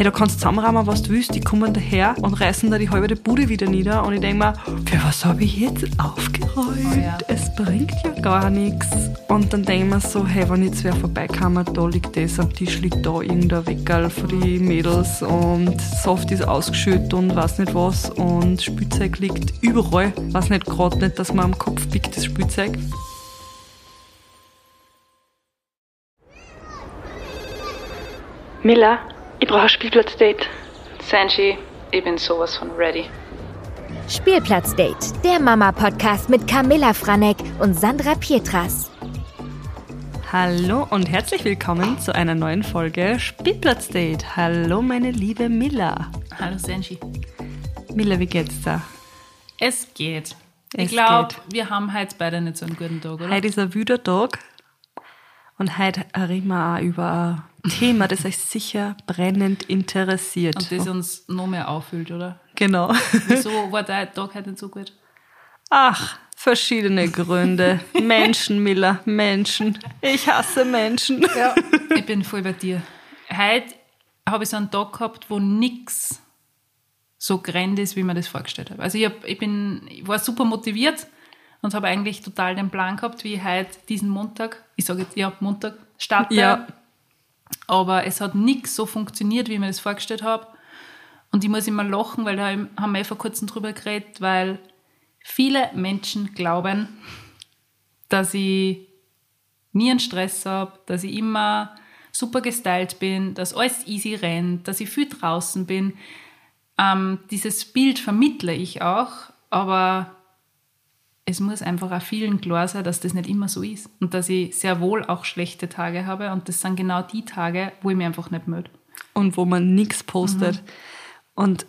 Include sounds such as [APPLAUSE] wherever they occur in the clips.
hey, du kannst zusammenrahmen, was du willst, die kommen daher und reißen da die halbe Bude wieder nieder und ich denke mir, für was habe ich jetzt aufgeräumt? Oh ja. Es bringt ja gar nichts. Und dann denke ich mir so, hey, wenn jetzt wer vorbeikam, da liegt das, am Tisch liegt da irgendein Weckerl für die Mädels und Soft ist ausgeschüttet und weiß nicht was und Spielzeug liegt überall. Weiß nicht gerade nicht, dass man am Kopf biegt, das Spielzeug. Miller, ich brauche ein Spielplatzdate. Sanji, ich bin sowas von ready. Spielplatzdate, der Mama-Podcast mit Camilla Franek und Sandra Pietras. Hallo und herzlich willkommen zu einer neuen Folge Spielplatzdate. Hallo meine liebe Miller. Hallo Sanji. Miller, wie geht's da? Es geht. Es ich glaube, wir haben heute beide nicht so einen guten Tag, oder? Heute ist ein wüder Tag und heute reden wir auch über Thema, das euch sicher brennend interessiert. Und das uns noch mehr auffüllt, oder? genau. Wieso war dein Tag heute nicht so gut? Ach, verschiedene Gründe. Menschen, Miller, Menschen. Ich hasse Menschen. Ja. ich bin voll bei dir. Heute habe ich so einen Tag gehabt, wo nichts so grand ist, wie mir das vorgestellt habe. Also ich, hab, ich, bin, ich war super motiviert und habe eigentlich total den Plan gehabt, wie ich heute diesen Montag, ich sage jetzt ja Montag, starte. Ja. Aber es hat nichts so funktioniert, wie ich mir das vorgestellt habe. Und ich muss immer lachen, weil da haben wir eh vor kurzem drüber geredet, weil viele Menschen glauben, dass ich nie einen Stress habe, dass ich immer super gestylt bin, dass alles easy rennt, dass ich viel draußen bin. Ähm, dieses Bild vermittle ich auch, aber es muss einfach auch vielen klar sein, dass das nicht immer so ist und dass ich sehr wohl auch schlechte Tage habe und das sind genau die Tage, wo ich mich einfach nicht melde. Und wo man nichts postet. Und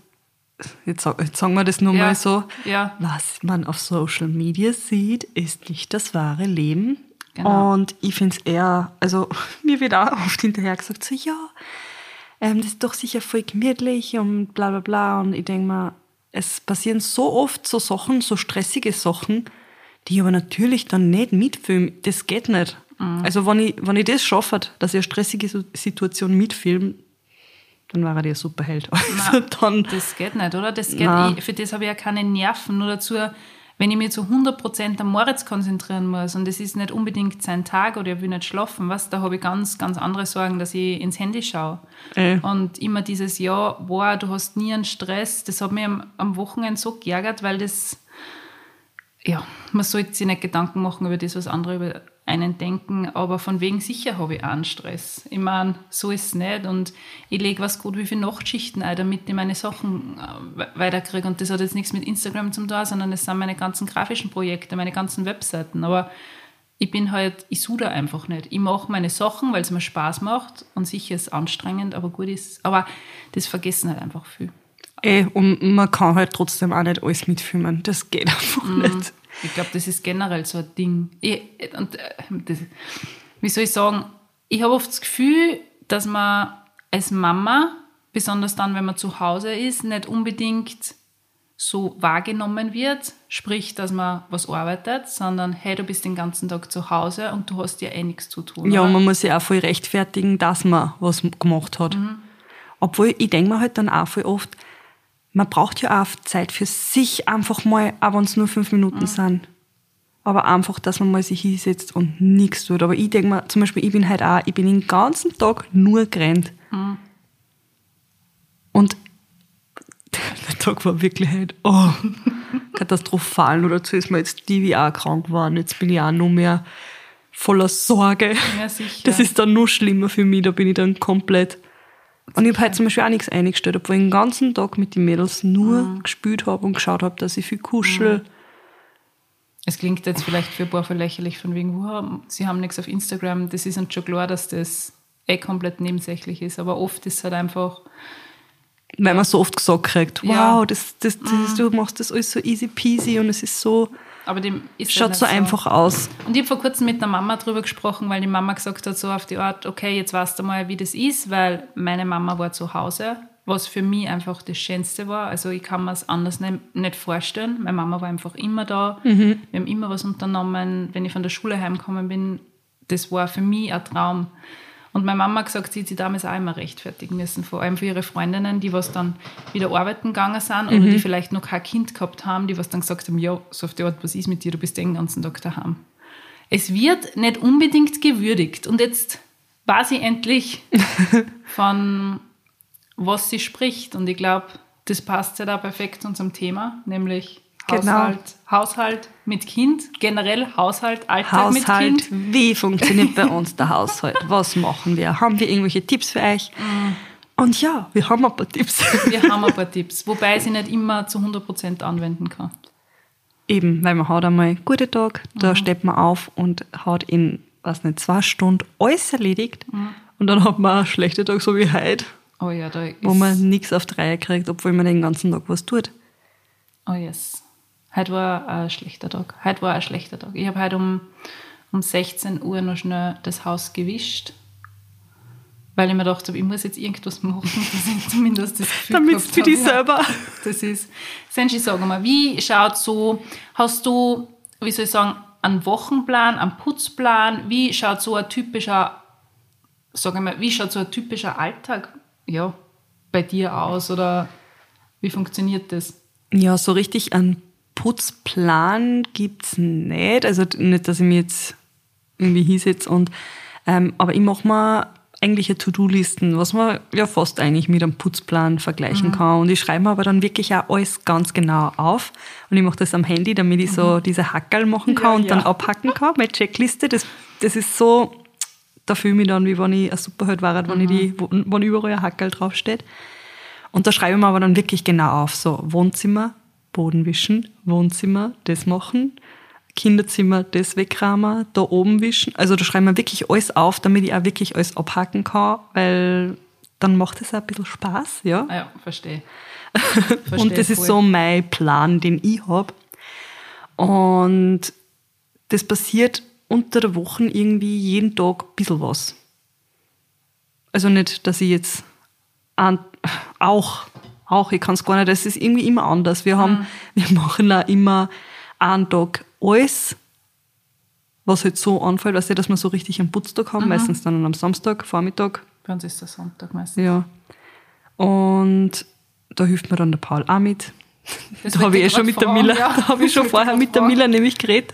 jetzt, jetzt sagen wir das nur Ja. mal so. Ja. Was man auf Social Media sieht, ist nicht das wahre Leben. Genau. Und ich finde es eher, also [LAUGHS] mir wird auch oft hinterher gesagt, so ja, ähm, das ist doch sicher voll gemütlich und bla bla bla. Und ich denke mir, es passieren so oft so Sachen, so stressige Sachen, die ich aber natürlich dann nicht mitfilme. Das geht nicht. Mhm. Also wenn ich, wenn ich das schaffe, dass ich eine stressige Situation mitfilme, dann war er der Superheld. [LAUGHS] Also dann, Das geht nicht, oder? Das geht, Nein. ich, für das habe ich ja keine Nerven. Nur dazu, wenn ich mich zu 100% am Moritz konzentrieren muss und das ist nicht unbedingt sein Tag oder er will nicht schlafen, was, da habe ich ganz, ganz andere Sorgen, dass ich ins Handy schaue. Äh. Und immer dieses, ja, wow, du hast nie einen Stress, das hat mich am, am Wochenende so geärgert, weil das, ja, man sollte sich nicht Gedanken machen über das, was andere über einen denken, aber von wegen sicher habe ich auch einen Stress. Ich meine, so ist es nicht und ich lege was gut wie viele Nachtschichten ein, damit ich meine Sachen äh, we- weiterkriege und das hat jetzt nichts mit Instagram zu tun, sondern es sind meine ganzen grafischen Projekte, meine ganzen Webseiten, aber ich bin halt, ich suche einfach nicht. Ich mache meine Sachen, weil es mir Spaß macht und sicher ist es anstrengend, aber gut ist, aber das vergessen halt einfach viel. Eh, und man kann halt trotzdem auch nicht alles mitfilmen. Das geht einfach Mhm. nicht. Ich glaube, das ist generell so ein Ding. Ich, und, äh, das, wie soll ich sagen, ich habe oft das Gefühl, dass man als Mama, besonders dann, wenn man zu Hause ist, nicht unbedingt so wahrgenommen wird, sprich, dass man was arbeitet, sondern hey, du bist den ganzen Tag zu Hause und du hast ja eh nichts zu tun. Ja, oder? und man muss sich auch voll rechtfertigen, dass man was gemacht hat. Mhm. Obwohl, ich denke mir halt dann auch voll oft, man braucht ja auch Zeit für sich einfach mal, auch wenn es nur fünf Minuten Mhm. sind. Aber einfach, dass man mal sich hinsetzt und nichts tut. Aber ich denke mir, zum Beispiel, ich bin halt auch, ich bin den ganzen Tag nur gerannt. Mhm. Und [LAUGHS] der Tag war wirklich halt, oh, [LAUGHS] katastrophal. Und dazu ist mir jetzt die auch krank geworden. Jetzt bin ich auch noch mehr voller Sorge. Ja. Das ist dann noch schlimmer für mich, da bin ich dann komplett. Und ich habe heute zum Beispiel auch nichts eingestellt, obwohl ich den ganzen Tag mit den Mädels nur Mhm. gespielt habe und geschaut habe, dass ich viel kuschel. Es klingt jetzt vielleicht für ein paar voll lächerlich von wegen, wow, sie haben nichts auf Instagram. Das ist uns schon klar, dass das eh komplett nebensächlich ist. Aber oft ist es halt einfach, Weil man so oft gesagt kriegt, wow, Ja. Mhm. das, das, das, du machst das alles so easy peasy und es ist so, aber dem ist schaut halt so nicht einfach aus. Und ich habe vor kurzem mit der Mama drüber gesprochen, weil die Mama gesagt hat, so auf die Art, okay, jetzt weißt du mal, wie das ist, weil meine Mama war zu Hause, was für mich einfach das Schönste war. Also ich kann mir es anders nicht, nicht vorstellen. Meine Mama war einfach immer da. Wir haben immer was unternommen. Wenn ich von der Schule heimgekommen bin, das war für mich ein Traum. Und meine Mama hat gesagt, sie hat sich damals auch immer rechtfertigen müssen, vor allem für ihre Freundinnen, die was dann wieder arbeiten gegangen sind oder die vielleicht noch kein Kind gehabt haben, die was dann gesagt haben, ja, so auf die Art, was ist mit dir, du bist den ganzen Tag daheim. Es wird nicht unbedingt gewürdigt. Und jetzt weiß ich endlich, [LAUGHS] von was sie spricht. Und ich glaube, das passt ja da perfekt zu unserem Thema, nämlich Genau. Haushalt, Haushalt mit Kind, generell Haushalt, Alltag mit Haushalt, Kind. wie funktioniert bei uns der Haushalt? Was machen wir? Haben wir irgendwelche Tipps für euch? Und ja, wir haben ein paar Tipps. Wir haben ein paar Tipps, wobei ich sie nicht immer zu 100% anwenden kann. Eben, weil man hat einmal einen guten Tag, da steht man auf und hat in, weiß nicht, zwei Stunden alles erledigt. Und dann hat man einen schlechten Tag, so wie heute, Oh ja, da ist... wo man nichts auf die Reihe kriegt, obwohl man den ganzen Tag was tut. Oh yes. Heute war ein schlechter Tag. Heute war ein schlechter Tag. Ich habe heute um, um 16 Uhr noch schnell das Haus gewischt, weil ich mir gedacht habe, ich muss jetzt irgendwas machen, [LAUGHS] dass ich zumindest das Gefühl Damit gehabt für dich ja, selber. Das ist. Senji, sag mal, wie schaut so, hast du, wie soll ich sagen, einen Wochenplan, einen Putzplan? Wie schaut so ein typischer, sag ich mal, wie schaut so ein typischer Alltag ja, bei dir aus oder wie funktioniert das? Ja, so richtig einen Putzplan gibt's nicht. Also nicht, dass ich mir jetzt irgendwie hinsetze und ähm, aber ich mache mir eigentlich eine To-Do-Listen, was man ja fast eigentlich mit einem Putzplan vergleichen kann. Und ich schreibe mir aber dann wirklich auch alles ganz genau auf. Und ich mache das am Handy, damit ich so diese Hackerl machen kann Ja, und dann ja. abhacken kann. Meine Checkliste, das, das ist so, da fühle ich mich dann, wie wenn ich ein Superheld war, wenn, ich die, wo, wenn überall ein Hackerl draufsteht. Und da schreibe ich mir aber dann wirklich genau auf, so Wohnzimmer, Boden wischen, Wohnzimmer, das machen, Kinderzimmer, das wegrahmen, da oben wischen. Also da schreibe ich mir wirklich alles auf, damit ich auch wirklich alles abhaken kann, weil dann macht es auch ein bisschen Spaß, ja. Ah ja, verstehe. [LAUGHS] Und das ist voll. so mein Plan, den ich habe. Und das passiert unter der Woche irgendwie jeden Tag ein bisschen was. Also nicht, dass ich jetzt auch, auch, ich kann es gar nicht, das ist irgendwie immer anders. Wir haben, wir machen auch immer einen Tag alles, was halt so anfällt, weißt du, dass wir so richtig einen Putztag haben, meistens dann am Samstag, Vormittag. Bei uns ist der Sonntag meistens. Ja. Und da hilft mir dann der Paul auch mit. Das da habe ich eh schon mit der Mila, ja. da habe ich schon [LAUGHS] vorher mit der Mila nämlich geredet.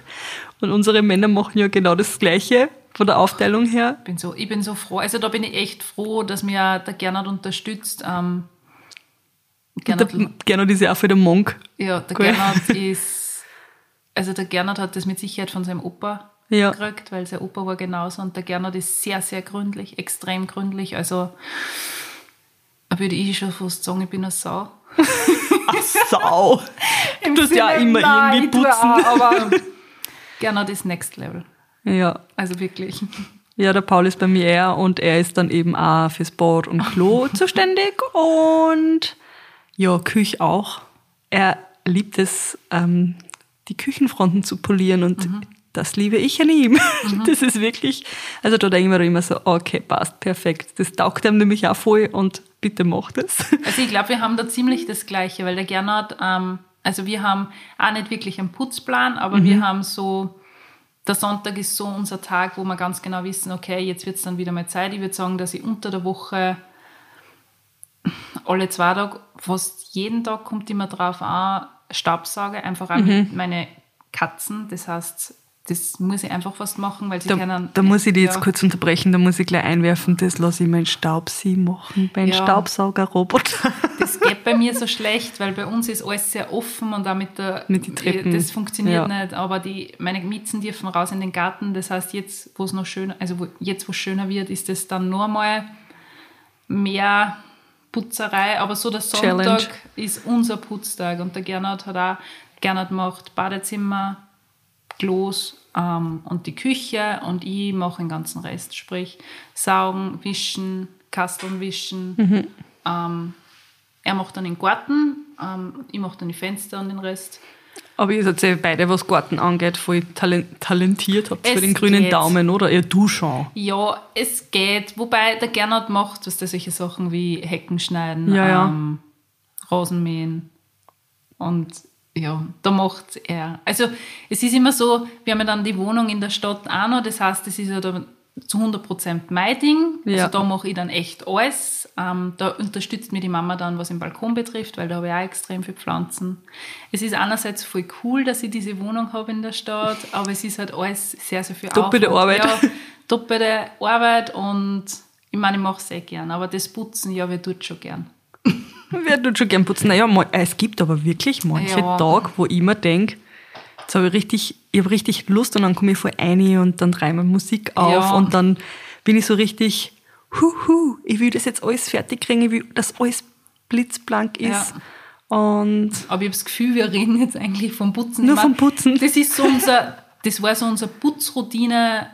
Und unsere Männer machen ja genau das Gleiche von der Aufteilung her. Ich bin so, ich bin so froh. Also da bin ich echt froh, dass mir der Gernot unterstützt. Ähm, Gernot, Der Gernot ist ja auch für den Monk. ja, der Cool. Gernot [LAUGHS] ist, also der Gernot hat das mit Sicherheit von seinem Opa Ja. gekriegt, weil sein Opa war genauso und der Gernot ist sehr, sehr gründlich, extrem gründlich. Also würde ich schon fast sagen, ich bin eine Sau. [LAUGHS] Ach, Sau. [LAUGHS] Du tust ja auch immer Nein, irgendwie putzen. auch, aber Gernot ist Next Level. Ja. Also wirklich. Ja, der Paul ist bei mir und er ist dann eben auch fürs Bad und Klo zuständig und ja, Küche auch. Er liebt es, ähm, die Küchenfronten zu polieren und das liebe ich an ihm. [LAUGHS] Das ist wirklich, also da denke ich mir immer so, okay, passt, perfekt. Das taugt ihm nämlich auch voll und bitte macht es. [LAUGHS] Also ich glaube, wir haben da ziemlich das Gleiche, weil der Gernot, ähm, also wir haben auch nicht wirklich einen Putzplan, aber wir haben so, der Sonntag ist so unser Tag, wo wir ganz genau wissen, okay, jetzt wird es dann wieder mal Zeit. Ich würde sagen, dass ich unter der Woche alle zwei Tage, fast jeden Tag kommt immer drauf an, Staubsauger, einfach auch mit meine Katzen. Das heißt, das muss ich einfach fast machen, weil sie Da, können. da muss ich dich jetzt ja. kurz unterbrechen, da muss ich gleich einwerfen, das lasse ich meinen Staubsee machen, mein Ja. Staubsaugerroboter. Das geht bei mir so schlecht, weil bei uns ist alles sehr offen und auch mit der Mit den Treppen. das funktioniert Ja. nicht. Aber die, meine Miezen dürfen raus in den Garten. Das heißt, jetzt, wo es noch schöner, also wo, jetzt, wo es schöner wird, ist es dann nur mal mehr Putzerei. Aber so der Challenge. Sonntag ist unser Putztag und der Gernot hat auch, Gernot macht Badezimmer, Klos ähm, und die Küche und ich mache den ganzen Rest, sprich saugen, wischen, Kasteln wischen. Ähm, er macht dann den Garten, ähm, ich mache dann die Fenster und den Rest. Aber ihr seid ja beide, was Garten angeht, voll talent talentiert. Habt für den grünen geht. Daumen, oder? Ja, du schon. Ja, es geht. Wobei der Gernot macht, was der solche Sachen wie Hecken schneiden, Ja, ja. Ähm, Rasen mähen. Und ja, da macht er. Also es ist immer so, wir haben ja dann die Wohnung in der Stadt auch noch, das heißt, es ist ja da zu 100% mein Ding. Also Ja. da mache ich dann echt alles. Ähm, da unterstützt mir die Mama dann, was den Balkon betrifft, weil da habe ich auch extrem viele Pflanzen. Es ist einerseits voll cool, dass ich diese Wohnung habe in der Stadt, aber es ist halt alles sehr, sehr viel Doppelte. Arbeit. Ja, doppelte Arbeit und ich meine, ich mache es eh gern, aber das Putzen, ja, wer tut schon gern. [LAUGHS] Wer tut schon gern putzen? Naja, es gibt aber wirklich manche Ja. Tage, wo ich mir denke, jetzt habe ich richtig, ich habe richtig Lust und dann komme ich voll rein und dann drehe ich mir Musik auf Ja. und dann bin ich so richtig, huhu, ich will das jetzt alles fertig kriegen, ich will, dass alles blitzblank ist. Und Aber ich habe das Gefühl, wir reden jetzt eigentlich vom Putzen. Nur Ich mein, vom Putzen. Das ist so unser, [LAUGHS] das war so unsere Putzroutine,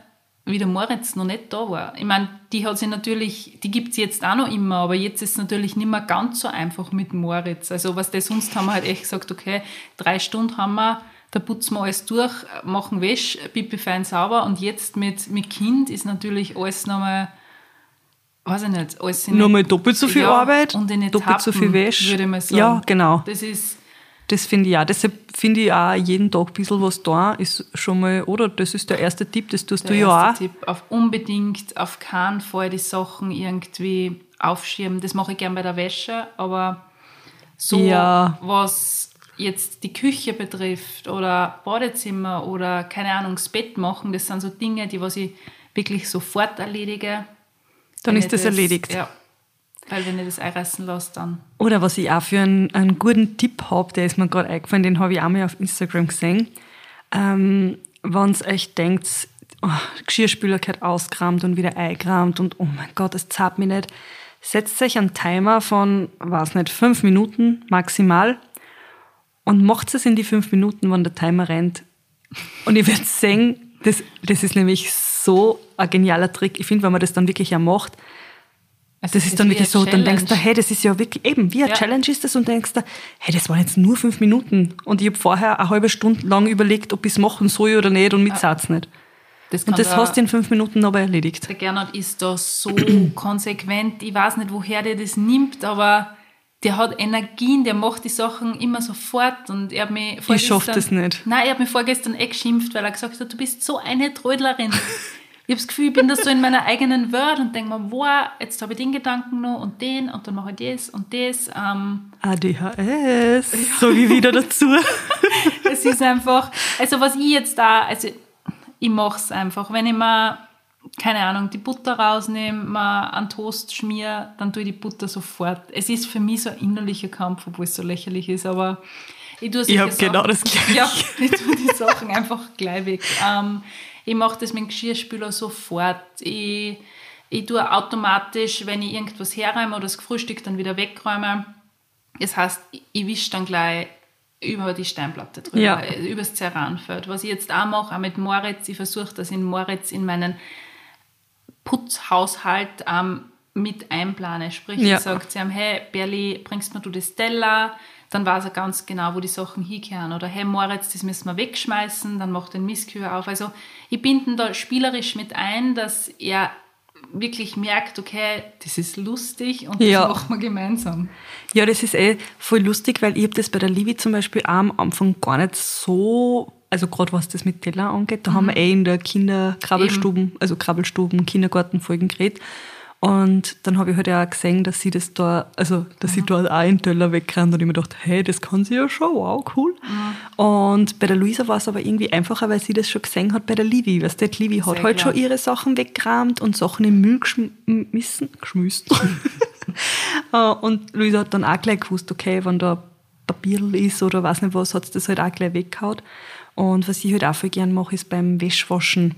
wie der Moritz noch nicht da war. Ich meine, die hat sie natürlich, die gibt es jetzt auch noch immer, aber jetzt ist es natürlich nicht mehr ganz so einfach mit Moritz. Also was das sonst haben wir halt echt gesagt, okay, drei Stunden haben wir, da putzen wir alles durch, machen Wäsche, pipi fein sauber und jetzt mit, mit Kind ist natürlich alles nochmal, weiß ich nicht, alles in nur mal doppelt so viel ja, Arbeit, und in doppelt so viel Etappen, Wäsche. würde ich mal sagen. Ja, genau. Das ist, Das finde ich auch. Deshalb finde ich auch jeden Tag ein bisschen was da ist schon mal, oder? Das ist der erste Tipp, das tust du Der ja auch. erste Tipp, auf unbedingt auf keinen Fall die Sachen irgendwie aufschieben. Das mache ich gern bei der Wäsche, aber so Ja. was jetzt die Küche betrifft oder Badezimmer oder keine Ahnung, das Bett machen, das sind so Dinge, die was ich wirklich sofort erledige. Dann Wenn ist ich das erledigt. Ja. Weil wenn ich das einreißen lasse, dann. Oder was ich auch für einen, einen guten Tipp habe, der ist mir gerade eingefallen, den habe ich auch mal auf Instagram gesehen. Ähm, Wenn ihr euch denkt, oh, Geschirrspüler gehört ausgerammt und wieder eingerammt und oh mein Gott, das zahlt mich nicht, setzt euch einen Timer von, weiß nicht, fünf Minuten maximal und macht es in die fünf Minuten, wenn der Timer rennt. Und ihr werdet sehen, das, das ist nämlich so ein genialer Trick. Ich finde, wenn man das dann wirklich auch macht, Also das ist dann wie wirklich so, dann denkst du, Challenge. hey, das ist ja wirklich eben wie eine Ja. Challenge ist das und denkst du, hey, das waren jetzt nur fünf Minuten und ich habe vorher eine halbe Stunde lang überlegt, ob ich es machen soll oder nicht und mit Satz nicht. Das Und das hast du in fünf Minuten aber erledigt. Der Gernot ist da so konsequent. Ich weiß nicht, woher der das nimmt, aber der hat Energien, der macht die Sachen immer sofort. Und er hat mich Ich schaff vorgestern- das nicht. Nein, er hat mich vorgestern eh geschimpft, weil er gesagt hat, du bist so eine Trödlerin. [LAUGHS] Ich habe das Gefühl, ich bin da so in meiner eigenen Welt und denke mir, wow, jetzt habe ich den Gedanken noch und den und dann mache ich das und das. Ähm, ADHS, so wie wieder dazu. [LAUGHS] es ist einfach, also was ich jetzt da, also ich mache es einfach. Wenn ich mal, keine Ahnung, die Butter rausnehme, mal einen Toast schmier, dann tue ich die Butter sofort. Es ist für mich so ein innerlicher Kampf, obwohl es so lächerlich ist, aber ich tue solche hab genau das Gleiche. Ja, ich tue die Sachen einfach gleich weg. Ähm, ich mache das mit dem Geschirrspüler sofort. Ich, ich tue automatisch, wenn ich irgendwas herräume oder das Frühstück dann wieder wegräume, das heißt, ich- ich wische dann gleich über die Steinplatte drüber, Ja. übers Ceranfeld. Was ich jetzt auch mache, auch mit Moritz, ich versuche das in Moritz in meinen Putzhaushalt ähm, mit einplane. Sprich, Ja. ich sage zu ihm, hey, Berli, bringst mir du das Teller? Dann weiß er ganz genau, wo die Sachen hingehören. Oder hey, Moritz, das müssen wir wegschmeißen, dann macht den Mistkühe auf. Also ich binde ihn da spielerisch mit ein, dass er wirklich merkt, okay, das ist lustig und Ja. das machen wir gemeinsam. Ja, das ist eh voll lustig, weil ich habe das bei der Livi zum Beispiel auch am Anfang gar nicht so, also gerade was das mit Teller angeht, da haben wir eh in der Kinderkrabbelstuben, also Krabbelstuben, Kindergartenfolgen geredet. Und dann habe ich halt auch gesehen, dass sie das da, also dass sie dort auch einen Teller wegrennt und ich mir gedacht, hey, das kann sie ja schon, wow, cool. Und bei der Luisa war es aber irgendwie einfacher, weil sie das schon gesehen hat bei der Livi. Weißt du, die Livi hat Sehr halt klar. schon ihre Sachen weggerammt und Sachen im Müll geschmissen, geschmissen. [LAUGHS] [LAUGHS] Äh, Und Luisa hat dann auch gleich gewusst, okay, wenn da Papier ist oder weiß nicht was, hat sie das halt auch gleich weggehauen. Und was ich halt auch voll gern mache, ist beim Wäschwaschen.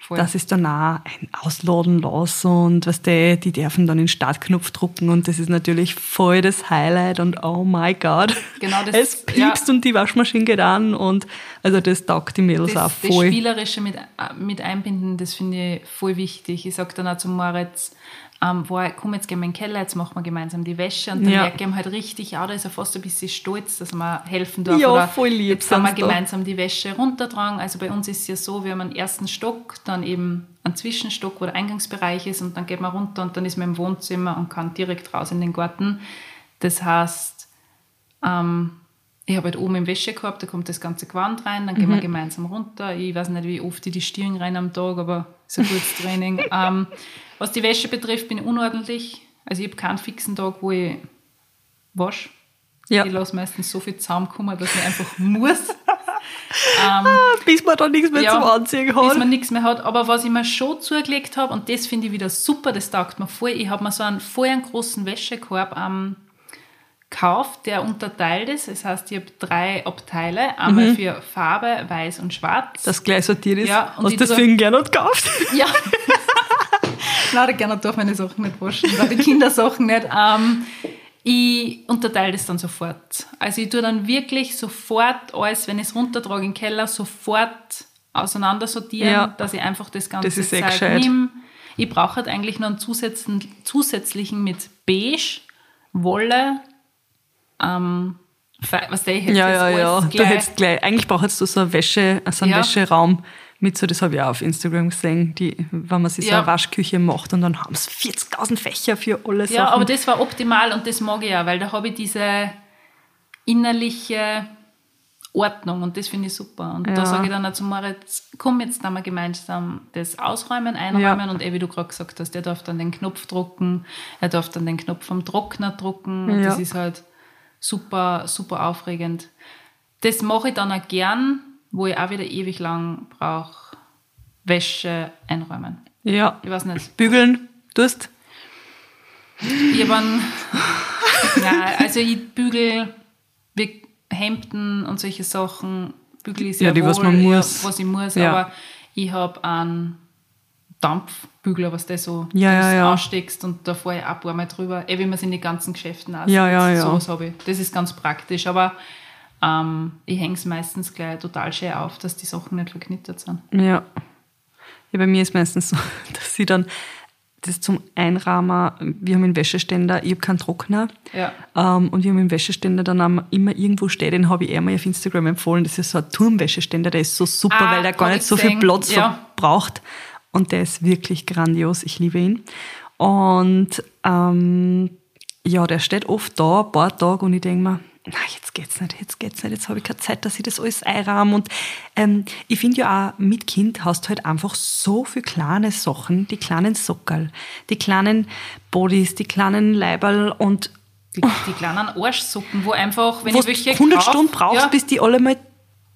Voll. Das ist dann auch ein Ausladen lassen und was die, die dürfen dann den Startknopf drucken und das ist natürlich voll das Highlight und oh my God. Genau, das- [LAUGHS] es piepst und die Waschmaschine geht an und also das taugt die Mädels auch das, das voll. Spielerische mit, äh, mit einbinden, das finde ich voll wichtig. Ich sage dann auch zu Moritz, ähm, boah, komm jetzt gehen wir in den Keller, jetzt machen wir gemeinsam die Wäsche. Und dann Ja. merke ich halt richtig, ja, da ist er fast ein bisschen stolz, dass wir helfen dürfen. Ja, Oder voll lieb Jetzt haben wir da. gemeinsam die Wäsche runtertragen. Also bei uns ist es ja so, wir haben einen ersten Stock, dann eben einen Zwischenstock, wo der Eingangsbereich ist und dann geht man runter und dann ist man im Wohnzimmer und kann direkt raus in den Garten. Das heißt, ähm, ich habe halt oben im Wäschekorb, da kommt das ganze Gewand rein, dann gehen wir gemeinsam runter. Ich weiß nicht, wie oft ich die Stirn rein am Tag, aber ist ein gutes Training. [LAUGHS] ähm, was die Wäsche betrifft, bin ich unordentlich. Also ich habe keinen fixen Tag, wo ich wasche. Ja. Ich lasse meistens so viel zusammenkommen, dass ich einfach muss. [LAUGHS] Bis man da nichts mehr Ja, zum Anziehen bis hat. man nichts mehr hat. Aber was ich mir schon zugelegt habe, und das finde ich wieder super, das taugt mir voll, ich habe mir so einen voll einen großen Wäschekorb ähm, gekauft, der unterteilt ist. Das heißt, ich habe drei Abteile, einmal für Farbe, Weiß und Schwarz. Das gleich sortiert ist. Ja, und Hast du das tu- für ihn gerne gekauft? [LAUGHS] Ja. [LAUGHS] Nein, gerne darf meine Sachen nicht waschen, weil die Kindersachen nicht. Ähm, ich unterteile das dann sofort. Also ich tue dann wirklich sofort alles, wenn ich es runtertrage den Keller, sofort auseinander sortieren, Ja. dass ich einfach das ganze Das ist eh gescheit. nehme. Ich brauche halt eigentlich noch einen zusätzlichen, zusätzlichen mit Beige, Wolle, ähm, was der hätte Ja, ja, ja. alles Du hättest gleich, eigentlich brauchst du so einen, Wäsche, so einen Ja. Wäscheraum mit so, das habe ich auch auf Instagram gesehen, die, wenn man sich so Ja. eine Waschküche macht und dann haben sie 40.000 Fächer für alle Sachen. Ja, aber das war optimal und das mag ich auch, weil da habe ich diese innerliche Ordnung und das finde ich super. Und Ja. da sage ich dann auch zu Moritz, komm, jetzt dann wir gemeinsam das ausräumen, einräumen Ja. und eh, wie du gerade gesagt hast, der darf dann den Knopf drucken, er darf dann den Knopf vom Trockner drucken und Ja. das ist halt super, super aufregend. Das mache ich dann auch gern, wo ich auch wieder ewig lang brauche, Wäsche einräumen. ja. Ich weiß nicht, Bügeln, tust? Ich habe einen, [LAUGHS] ja, also ich bügel wie Hemden und solche Sachen, bügel ich sehr Ja, die, wohl, was man ja, muss. was ich muss, Ja. aber ich habe einen Dampfbügler, was der so Ja, ja, ja. ansteckst und da fahre ich auch ein paar Mal drüber, eh wie man es in die ganzen Geschäften auch Ja, ja, ja. Sowas habe ich. Das ist ganz praktisch, aber ähm, ich hänge es meistens gleich total schön auf, dass die Sachen nicht verknittert sind. Ja. ja. Bei mir ist meistens so, [LAUGHS] dass sie dann das zum Einrahmen, wir haben einen Wäscheständer, ich habe keinen Trockner. Ja. Ähm, und wir haben einen Wäscheständer dann am- immer irgendwo steht, den habe ich eh mal auf Instagram empfohlen. Das ist so ein Turmwäscheständer, der ist so super, Ah, weil der gar ich nicht so viel. Platz Ja. braucht. Und der ist wirklich grandios. Ich liebe ihn. Und ähm, ja, der steht oft da, ein paar Tage, und ich denke mir, na, jetzt geht's nicht, jetzt geht's nicht, jetzt habe ich keine Zeit, dass ich das alles einrahme. Und ähm, ich finde ja auch, mit Kind hast du halt einfach so viele kleine Sachen, die kleinen Sockerl, die kleinen Bodies, die kleinen Leiberl und Die, die kleinen Arschsuppen, wo einfach, wenn wo ich du welche 100 kauf, Stunden brauchst, ja, bis die alle mal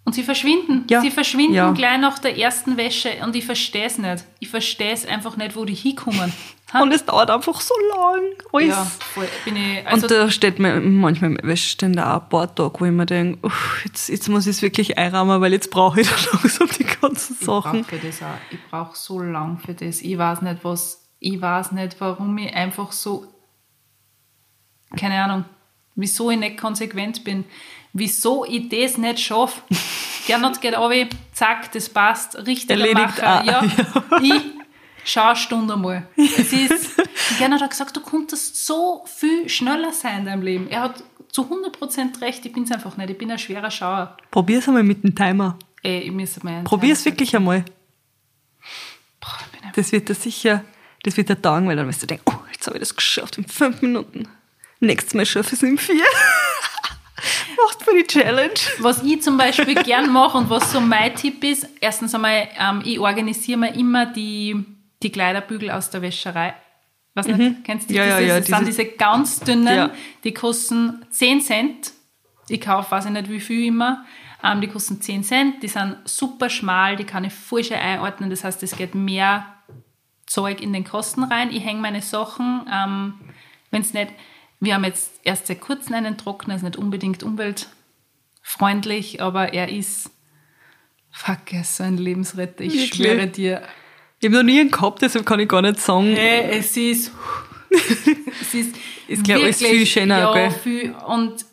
Und sie verschwinden. Ja. Sie verschwinden Ja. gleich nach der ersten Wäsche und ich verstehe es nicht. Ich verstehe es einfach nicht, wo die hinkommen. Ha? [LAUGHS] Und es dauert einfach so lang. Alles. ja, voll. Bin ich, also, und da steht mir manchmal im Wäscheständer auch ein paar Tage, wo ich mir denke, jetzt, jetzt muss ich es wirklich einrahmen, weil jetzt brauche ich [LAUGHS] dann langsam die ganzen ich brauche Sachen. für das auch. Ich brauche so lang für das. Ich weiß nicht, was, ich weiß nicht, warum ich einfach so, keine Ahnung, wieso ich nicht konsequent bin, wieso ich das nicht schaffe. Gernot geht runter, zack, das passt, richtiger Erledigt Macher. auch. Ja, [LAUGHS] ich schau eine Stunde mal. Es ist, Gernot hat gesagt, du konntest so viel schneller sein in deinem Leben. Er hat zu 100% recht, ich bin es einfach nicht. Ich bin ein schwerer Schauer. Probier's einmal mit dem Timer. Ey, ich muss mal Probier's Timer wirklich einmal. Boah, Das wird dir sicher, das wird dir taugen, weil dann wirst du denken, oh, jetzt habe ich das geschafft in fünf Minuten. Nächstes Mal schaffe ich es in vier. [LAUGHS] Macht für die Challenge. Was ich zum Beispiel gern mache und was so mein Tipp ist, erstens einmal, ähm, ich organisiere mir immer die, die Kleiderbügel aus der Wäscherei. Was nicht, kennst du die? Mhm. Ja, ja, Dieses- ja, Das sind diese ganz dünnen, Ja. die kosten 10 Cent. Ich kaufe, weiß ich nicht wie viel immer. Ähm, die kosten 10 Cent, die sind super schmal, die kann ich voll schön einordnen. Das heißt, es geht mehr Zeug in den Kosten rein. Ich hänge meine Sachen, ähm, wenn es nicht, wir haben jetzt erst seit kurzem einen Trockner, ist nicht unbedingt umweltfreundlich, aber er ist, fuck, er ist so ein Lebensretter, ich Wirklich? schwöre dir. Ich habe noch nie einen gehabt, deshalb kann ich gar nicht sagen. Hey, es ist, [LAUGHS] es ist, Ist, glaub ich, viel schöner, ja, gell? Viel, und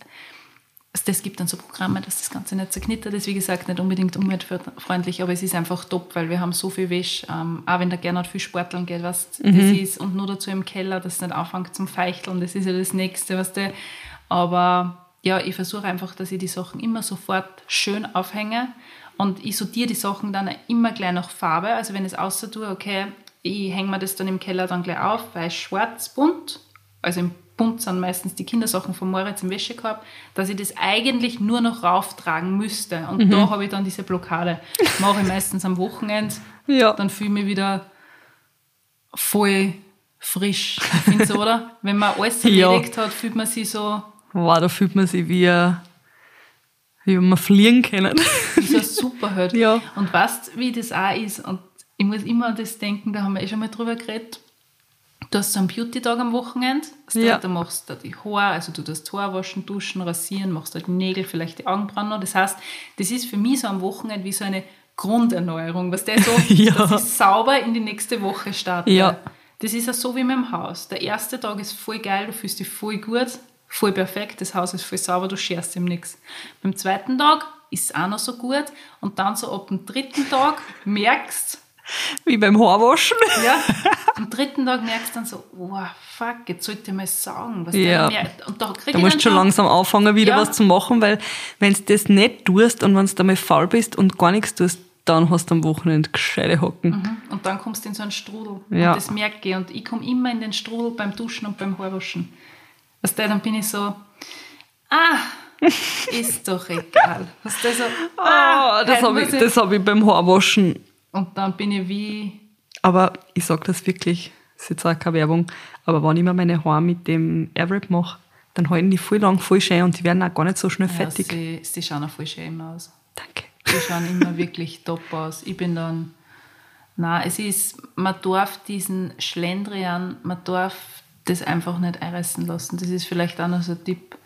es- das gibt dann so Programme, dass das Ganze nicht zerknittert ist. Wie gesagt, nicht unbedingt umweltfreundlich, aber es ist einfach top, weil wir haben so viel Wäsche, ähm, auch wenn der Gernot viel Sporteln geht, was Mhm. das ist, und nur dazu im Keller, dass es nicht anfängt zum Feichteln, das ist ja das Nächste, was der. Aber ja, ich versuche einfach, dass ich die Sachen immer sofort schön aufhänge und ich sortiere die Sachen dann immer gleich nach Farbe. Also wenn ich es außer tue, okay, ich hänge mir das dann im Keller dann gleich auf, weiß, schwarz, bunt also im Bund sind meistens die Kindersachen von Moritz im Wäschekorb, dass ich das eigentlich nur noch rauftragen müsste. Und Mhm. da habe ich dann diese Blockade. Mache ich meistens am Wochenende. Ja. Dann fühle ich mich wieder voll frisch. Ich finde so, oder? Wenn man alles [LAUGHS] Ja. erledigt hat, fühlt man sich so, Wow, da fühlt man sich wie, äh, wie wenn man fliegen können. wie so ein [LAUGHS] Superheld. Ja. Und weißt wie das auch ist? Und ich muss immer an das denken, da haben wir eh schon mal drüber geredet. Du hast so einen Beauty-Tag am Wochenende. Also Ja. Da machst du die Haare, also du das Haar waschen, duschen, rasieren, machst halt die Nägel, vielleicht die Augenbrauen noch. Das heißt, das ist für mich so am Wochenende wie so eine Grunderneuerung, was der so, [LAUGHS] Ja. dass ich sauber in die nächste Woche starte. Ja. Das ist ja so wie mit dem Haus. Der erste Tag ist voll geil, du fühlst dich voll gut, voll perfekt, das Haus ist voll sauber, du scherst ihm nichts. Beim zweiten Tag ist es auch noch so gut und dann so ab dem dritten Tag merkst wie beim Haarwaschen. ja, [LAUGHS] am dritten Tag merkst du dann so, oh fuck, jetzt sollte ich mal sagen, was Ja. Und da krieg Da musst schon langsam anfangen, wieder Ja. was zu machen, weil wenn du das nicht tust und wenn du einmal faul bist und gar nichts tust, dann hast du am Wochenende gescheite Hocken. Mhm. Und dann kommst du in so einen Strudel. Ja. Und das merke ich. Und ich komme immer in den Strudel beim Duschen und beim Haarwaschen. Weißt du, dann bin ich so, ah, [LAUGHS] ist doch egal. Weißt du, so, Ah, das heute habe ich- das hab ich beim Haarwaschen. Und dann bin ich wie, Aber ich sage das wirklich, das ist jetzt auch keine Werbung, aber wenn ich mir meine Haare mit dem Airwrap mache, dann halten die voll lang, voll schön und die werden auch gar nicht so schnell ja, fertig. sie, sie schauen auch voll schön immer aus. Danke. Die schauen immer wirklich [LAUGHS] top aus. Ich bin dann, na, es ist, man darf diesen Schlendrian, man darf das einfach nicht einreißen lassen. Das ist vielleicht auch noch so ein Tipp.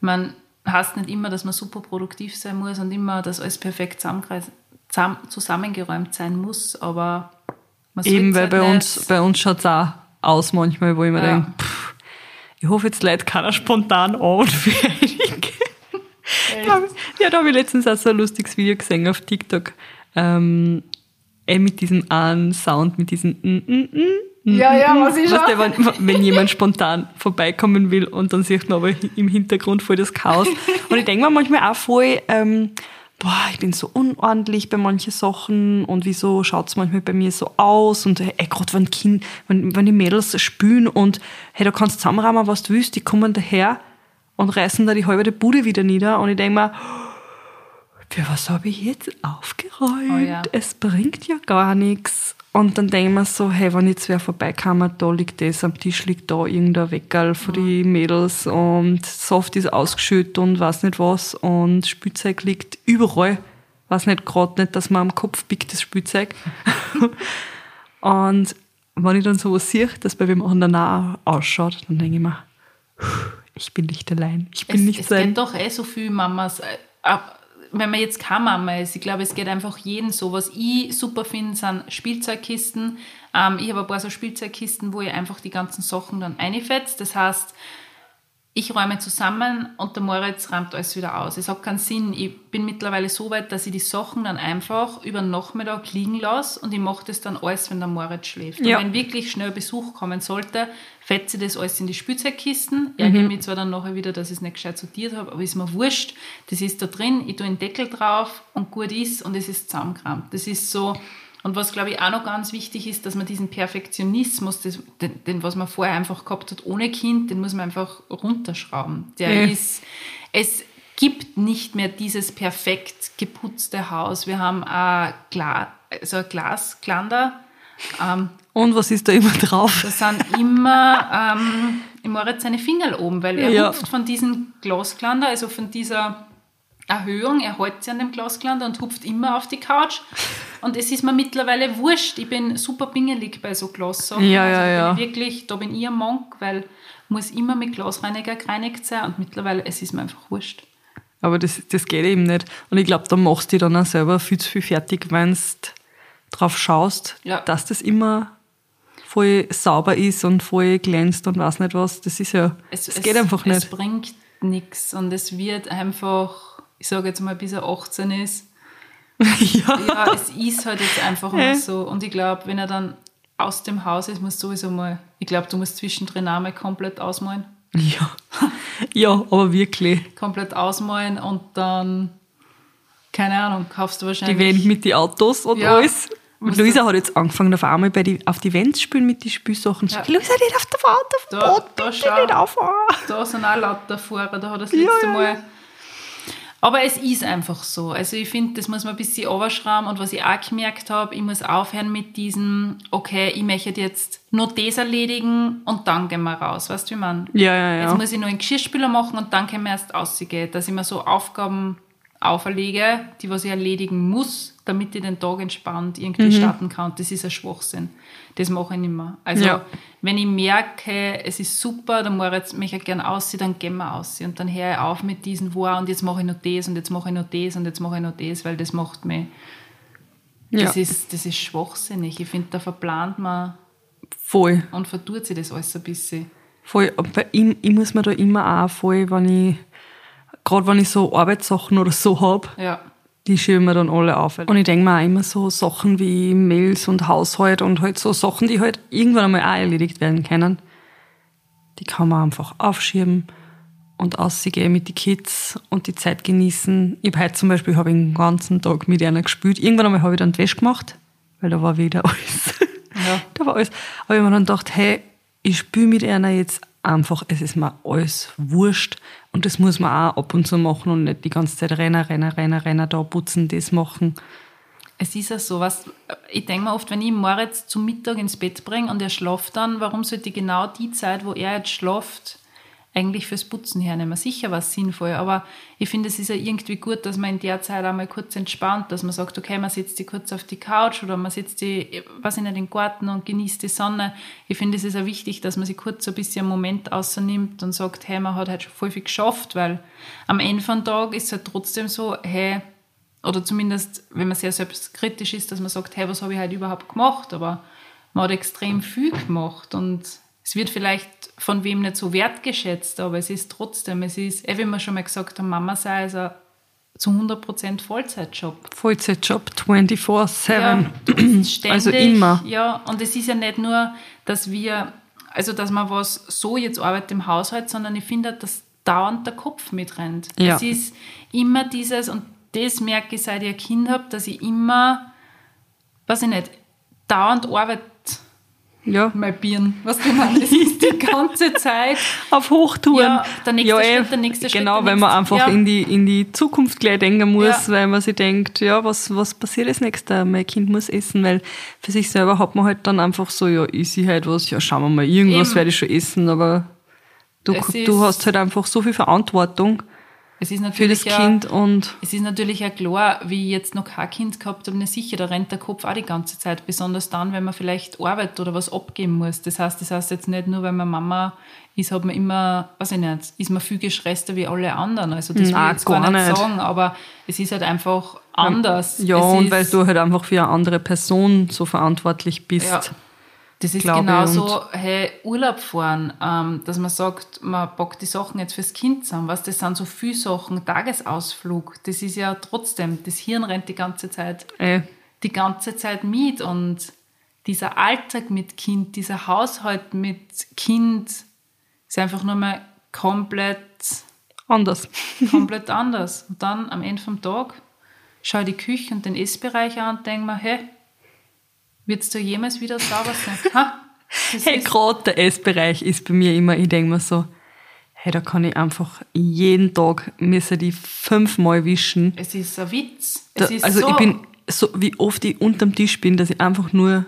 Man heißt nicht immer, dass man super produktiv sein muss und immer, dass alles perfekt zusammenkreis- zusammen- zusammengeräumt sein muss, aber man Eben, weil halt bei uns, bei uns schaut es auch aus manchmal, wo ich mir Ja. denke, pff, ich hoffe, jetzt leidet keiner spontan an und hab ich- ja, da habe ich letztens auch so ein lustiges Video gesehen auf TikTok. Ähm, eh mit diesem einen Sound, mit diesem mm, mm, mm, mm, Ja, ja, was ich Weißt du, wenn, wenn jemand spontan vorbeikommen will und dann sieht man aber im Hintergrund voll das Chaos. [LAUGHS] Und ich denke mir manchmal auch voll, ähm, boah, ich bin so unordentlich bei manchen Sachen und wieso schaut es manchmal bei mir so aus und ey, gerade wenn, kind, wenn, wenn die Mädels spülen und hey, du kannst zusammenrahmen, was du willst, die kommen daher und reißen da die halbe Bude wieder nieder und ich denke mir, für was habe ich jetzt aufgeräumt? Oh ja. Es bringt ja gar nichts. Und dann denke ich mir so, hey, wenn jetzt wer vorbeikam, da liegt das, am Tisch liegt da irgendein Weckerl für die Mädels und Soft ist ausgeschüttet und weiß nicht was und Spielzeug liegt überall. Weiß nicht, gerade nicht, dass man am Kopf biegt, das Spielzeug. [LAUGHS] und wenn ich dann sowas sehe, dass bei wem anderen auch ausschaut, dann denke ich mir, ich bin nicht allein. Ich bin es, nicht es sein. geht doch eh so viel Mamas. äh, ab- Wenn man jetzt keine Mama ist, ich glaube, es geht einfach jeden so. Was ich super finde, sind Spielzeugkisten. Ähm, ich habe ein paar so Spielzeugkisten, wo ich einfach die ganzen Sachen dann einfetzt. Das heißt, ich räume zusammen und der Moritz räumt alles wieder aus. Es hat keinen Sinn. Ich bin mittlerweile so weit, dass ich die Sachen dann einfach über den Nachmittag liegen lasse und ich mache das dann alles, wenn der Moritz schläft. Ja. Und wenn wirklich schnell Besuch kommen sollte, fetze das alles in die Spielzeugkisten. Ärgere mich zwar dann nachher wieder, dass ich es nicht gescheit sortiert habe, aber ist mir wurscht. Das ist da drin, ich tue einen Deckel drauf und gut ist und es ist zusammengekramt. Das ist so... Und was, glaube ich, auch noch ganz wichtig ist, dass man diesen Perfektionismus, das, den, den, was man vorher einfach gehabt hat ohne Kind, den muss man einfach runterschrauben. Der Ja. ist, es gibt nicht mehr dieses perfekt geputzte Haus. Wir haben ein, Gla also ein Glasklander. Ähm, Und was ist da immer [LAUGHS] drauf? da sind immer ähm, im Moritz seine Finger oben, weil er Ja. hupft von diesem Glasklander, also von dieser Erhöhung, er hält sich an dem Glasklander und hupft immer auf die Couch. Und es ist mir mittlerweile wurscht. Ich bin super pingelig bei so Glassachen. Ja, ja, also ja. Ich wirklich, da bin ich ein Monk, weil muss immer mit Glasreiniger gereinigt sein und mittlerweile, es ist mir einfach wurscht. Aber das, das geht eben nicht. Und ich glaube, da machst du dich dann auch selber viel zu viel fertig, wenn du drauf schaust, Ja. dass das immer voll sauber ist und voll glänzt und weiß nicht was. Das ist ja, Es, es, geht einfach Es nicht. bringt nichts und es wird einfach, ich sage jetzt mal, bis er 18 ist, [LAUGHS] ja. ja, es ist halt jetzt einfach mal so. Und ich glaube, wenn er dann aus dem Haus ist, muss sowieso mal, ich glaube, du musst zwischendrin einmal komplett ausmalen. ja. Ja, aber wirklich. Komplett ausmalen und dann, keine Ahnung, kaufst du Die wahrscheinlich. Wände mit den Autos und Ja. alles. Und Luisa hat jetzt angefangen, auf einmal bei die, auf die Wände spielen mit den Spielsachen. Ja. Luisa, nicht auf der Wand, auf dem Da- Boden, da bitte schau. nicht auffahren. Da sind auch lauter Fahrer, da hat das letzte ja, Mal. ja. Aber es ist einfach so. Also ich finde, das muss man ein bisschen runterschrauben. Und was ich auch gemerkt habe, ich muss aufhören mit diesem, okay, ich möchte jetzt nur das erledigen und dann gehen wir raus. Weißt du, wie man? Ja, ja, ja. Jetzt muss ich noch einen Geschirrspüler machen und dann können wir erst rausgehen. Dass ich mir so Aufgaben auferlege, die was ich erledigen muss, damit ich den Tag entspannt irgendwie Mhm. starten kann. Das ist ein Schwachsinn. Das mache ich nicht mehr. Also Ja. wenn ich merke, es ist super, dann mache ich jetzt mich gerne aussehen, dann gehen wir aus. Und dann höre ich auf mit diesen, wow, und jetzt mache ich noch das und jetzt mache ich noch das und jetzt mache ich noch das, weil das macht mich, das, ja, ist, das ist schwachsinnig. Ich finde, da verplant man voll. und vertut sich das alles ein bisschen. Voll, aber ich, ich muss mir da immer auch voll, wenn ich, gerade wenn ich so Arbeitssachen oder so hab, Ja. Die schieben mir dann alle auf. Und ich denke mir auch immer so Sachen wie Mails und Haushalt und halt so Sachen, die halt irgendwann einmal auch erledigt werden können. Die kann man einfach aufschieben und ausgehen mit den Kids und die Zeit genießen. Ich habe heute zum Beispiel hab ich den ganzen Tag mit einer gespielt. Irgendwann einmal habe ich dann die Wäsche gemacht, weil da war wieder [LAUGHS] alles. Ja. da war alles. Aber ich habe mir dann gedacht, hey, ich spiele mit einer jetzt einfach, es ist mir alles wurscht. Und das muss man auch ab und zu machen und nicht die ganze Zeit rennen, rennen, rennen, rennen, da putzen, das machen. Es ist ja so, was, ich denke mir oft, wenn ich Moritz zum Mittag ins Bett bringe und er schlaft dann, warum sollte ich genau die Zeit, wo er jetzt schlaft, eigentlich fürs Putzen hernehmen? Sicher was sinnvoll, aber ich finde, es ist ja irgendwie gut, dass man in der Zeit einmal kurz entspannt, dass man sagt, okay, man setzt sich kurz auf die Couch oder man setzt sich, was in den Garten und genießt die Sonne. Ich finde, es ist ja wichtig, dass man sich kurz so ein bisschen einen Moment außernimmt und sagt, hey, man hat halt schon voll viel geschafft, weil am Ende vom Tag ist es halt trotzdem so, hey, oder zumindest, wenn man sehr selbstkritisch ist, dass man sagt, hey, was habe ich halt überhaupt gemacht? Aber man hat extrem viel gemacht und es wird vielleicht von wem nicht so wertgeschätzt, aber es ist trotzdem, es ist, eh, wie wir schon mal gesagt haben, Mama sei also zu 100% Vollzeitjob. Vollzeitjob 24-7. Ja, bist [CLEARS THROAT] ständig. Also immer. Ja, und es ist ja nicht nur, dass wir, also dass man was so jetzt arbeitet im Haushalt, sondern ich finde, dass dauernd der Kopf mitrennt. Ja. Es ist immer dieses, und das merke ich, seit ich ein Kind habe, dass ich immer, weiß ich nicht, dauernd arbeite. Ja, Mein Birn, was du meinst, es ist die ganze Zeit. [LAUGHS] auf Hochtouren. Ja, der nächste eh, Schritt, der nächste Schritt, Genau, weil man einfach ja. in, die, in die Zukunft gleich denken muss, Ja. weil man sich denkt, ja, was, was passiert das nächste? Mein Kind muss essen, weil für sich selber hat man halt dann einfach so, ja, ich sehe halt was, ja, schauen wir mal, irgendwas Eben. werde ich schon essen, aber du, Es du hast halt einfach so viel Verantwortung Es ist für natürlich das ja, Kind und Es ist natürlich auch klar, wie ich jetzt noch kein Kind gehabt habe, nicht sicher, da rennt der Kopf auch die ganze Zeit, besonders dann, wenn man vielleicht arbeitet oder was abgeben muss. Das heißt, das heißt jetzt nicht nur, weil man Mama ist, hat man immer, weiß ich nicht, ist man viel gestresster wie alle anderen. Also das will Nein, ich jetzt gar gar nicht, nicht. sagen, aber es ist halt einfach anders. ja, es und weil du halt einfach für eine andere Person so verantwortlich bist. Ja. Das ist genauso, hey, Urlaub fahren, ähm, dass man sagt, man packt die Sachen jetzt fürs Kind zusammen. Was, das sind so viele Sachen, Tagesausflug, das ist ja trotzdem, das Hirn rennt die ganze Zeit, Ey, die ganze Zeit mit und dieser Alltag mit Kind, dieser Haushalt mit Kind ist einfach nur mal komplett, anders. [LAUGHS] komplett anders. Und dann am Ende vom Tag schaue ich die Küche und den Essbereich an und denke mir, hey, wird es da jemals wieder sauber sein? Ha? Hey, gerade der Essbereich ist bei mir immer, ich denke mir so, hey, da kann ich einfach jeden Tag müssen die fünfmal wischen. Es ist ein Witz. Da, also so, ich bin so, wie oft ich unterm Tisch bin, dass ich einfach nur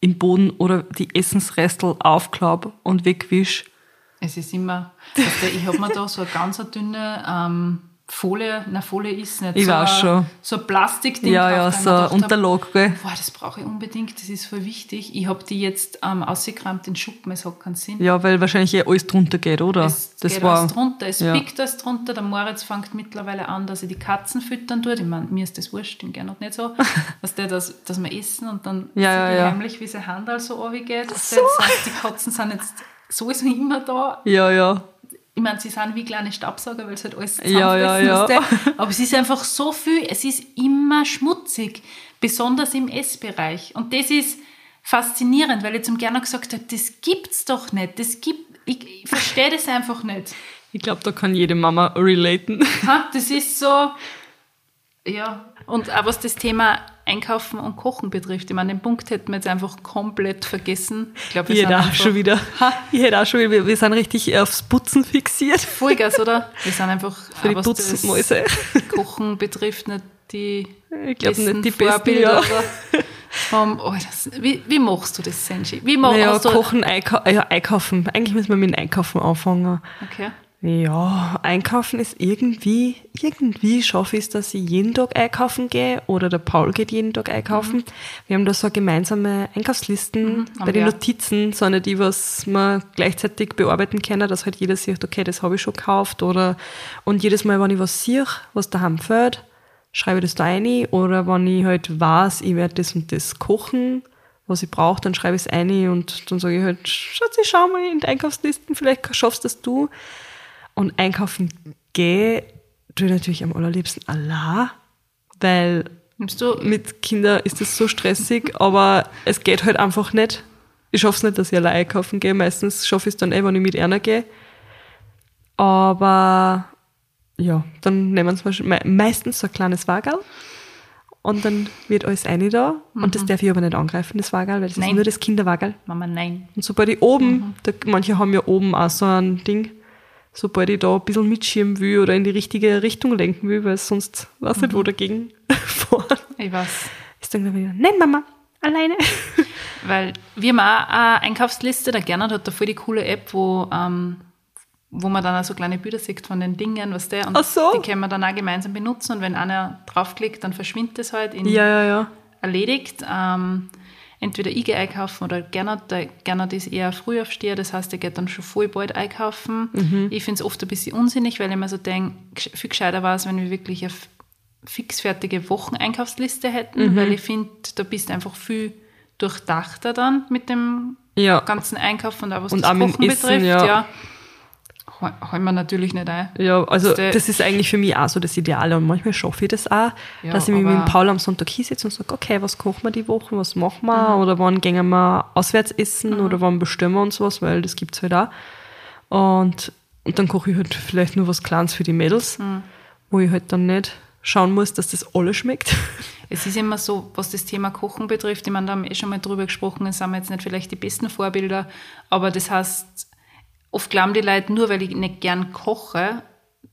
im Boden oder die Essensrestel aufklaub und wegwisch. es ist immer, du, ich habe mir da so eine ganz dünne ähm, Folie, na Folie ist nicht, Ich so, weiß schon. so ein Plastikding. Ja, ja, so ein Unterlag, gell? Boah, das brauche ich unbedingt, das ist voll wichtig. Ich habe die jetzt ähm, ausgekramt in Schuppen, es hat keinen Sinn. Ja, weil wahrscheinlich eh alles drunter geht, oder? Es das geht war, alles drunter, es ja. pickt alles drunter. Der Moritz fängt mittlerweile an, dass er die Katzen füttern tut. Ich meine, mir ist das wurscht, den gerne noch nicht so. [LAUGHS] dass, der das, dass wir essen und dann Ja, ja, sieht ja. heimlich, wie sein Handel so runtergeht. So. Das heißt, die Katzen sind jetzt sowieso immer da. ja, ja. Ich meine, sie sind wie kleine Staubsauger, weil sie halt alles Ja, ja, ja. du? Aber es ist einfach so viel, es ist immer schmutzig, besonders im Essbereich. Und das ist faszinierend, weil ich zum Gerner gesagt habe, das gibt's doch nicht. Das gibt, ich, ich verstehe das einfach nicht. Ich glaube, da kann jede Mama relaten. Ha, das ist so, ja. Und auch was das Thema Einkaufen und Kochen betrifft. Ich meine, den Punkt hätten wir jetzt einfach komplett vergessen. Ich glaube, wir Ich sind auch schon wieder, auch schon wieder, wir- wir sind richtig aufs Putzen fixiert. Vollgas, oder? Wir sind einfach, Für die Putzmäuse. Kochen betrifft, nicht die Ich glaube besten nicht die besten, Vorbilder. ja. aber vom- oh, das, wie, wie machst du das, Senji? Wie machst Naja, du kochen, einkau ja, einkaufen. Eigentlich müssen wir mit dem Einkaufen anfangen. Okay. Ja, einkaufen ist irgendwie, irgendwie schaffe ich es, dass ich jeden Tag einkaufen gehe oder der Paul geht jeden Tag einkaufen. Wir haben da so gemeinsame Einkaufslisten Mhm, bei den wir. Notizen, so eine, die was man gleichzeitig bearbeiten können, dass halt jeder sieht, okay, das habe ich schon gekauft oder und jedes Mal, wenn ich was sehe, was daheim fällt, schreibe ich das da rein oder wenn ich halt weiß, ich werde das und das kochen, was ich brauche, dann schreibe ich es ein und dann sage ich halt, Schatzi, schau mal in die Einkaufslisten, vielleicht schaffst das du. Und einkaufen gehe, tue ich natürlich am allerliebsten allein, weil mit Kindern ist das so stressig, [LAUGHS] aber es geht halt einfach nicht. Ich schaffe es nicht, dass ich allein einkaufen gehe. Meistens schaffe ich es dann eh, wenn ich mit einer gehe. Aber ja, dann nehmen me meistens so ein kleines Wagerl und dann wird alles eine da. Und das darf ich aber nicht angreifen, das Wagerl, weil das Nein. ist nur das Kinderwagerl. Mama, nein. Und sobald ich oben, da, manche haben ja oben auch so ein Ding, sobald ich da ein bisschen mitschieben will oder in die richtige Richtung lenken will, weil sonst weiß nicht, wo dagegen [LAUGHS] fahren, Ich weiß. ist dann wieder, nein Mama, alleine. [LAUGHS] Weil wir haben auch eine Einkaufsliste, der Gernot hat da voll die coole App, wo, ähm, wo man dann auch so kleine Bilder sieht von den Dingen, was der und Ach so. die können wir dann auch gemeinsam benutzen und wenn einer draufklickt, dann verschwindet das halt in Ja, ja, ja. erledigt. Ähm, entweder ich gehe einkaufen oder Gernot, der Gernot ist eher Frühaufsteher, das heißt, er geht dann schon voll bald einkaufen. Mhm. Ich finde es oft ein bisschen unsinnig, weil ich mir so denke, viel gescheiter war es, wenn wir wirklich eine fixfertige Wocheneinkaufsliste hätten, Mhm. weil ich finde, da bist du einfach viel durchdachter dann mit dem Ja. ganzen Einkauf und auch was Und das Kochen Essen, betrifft. ja. Ja. Holen wir natürlich nicht ein. Ja, also das ist eigentlich für mich auch so das Ideale und manchmal schaffe ich das auch, Ja, dass ich mich mit Paul am Sonntag hinsetze und sage, okay, was kochen wir die Woche, was machen wir Mhm. oder wann gehen wir auswärts essen oder wann bestellen wir uns was, weil das gibt's halt auch. Und, und dann koche ich halt vielleicht nur was Kleines für die Mädels, Mhm. wo ich halt dann nicht schauen muss, dass das alles schmeckt. [LAUGHS] Es ist immer so, was das Thema Kochen betrifft, ich meine, da haben wir eh schon mal drüber gesprochen, es sind wir jetzt nicht vielleicht die besten Vorbilder, aber das heißt, oft glauben die Leute, nur weil ich nicht gern koche,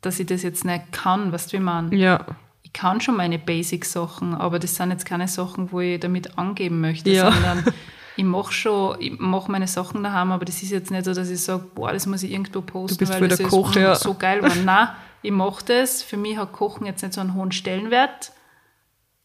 dass ich das jetzt nicht kann, weißt du, wie man. ja. Ich kann schon meine Basic-Sachen, aber das sind jetzt keine Sachen, wo ich damit angeben möchte, Ja. sondern [LAUGHS] ich mache schon, ich mache meine Sachen daheim, aber das ist jetzt nicht so, dass ich sage, boah, das muss ich irgendwo posten, bist weil das der ist Koch, ja. so geil war. Nein, ich mache das. Für mich hat Kochen jetzt nicht so einen hohen Stellenwert.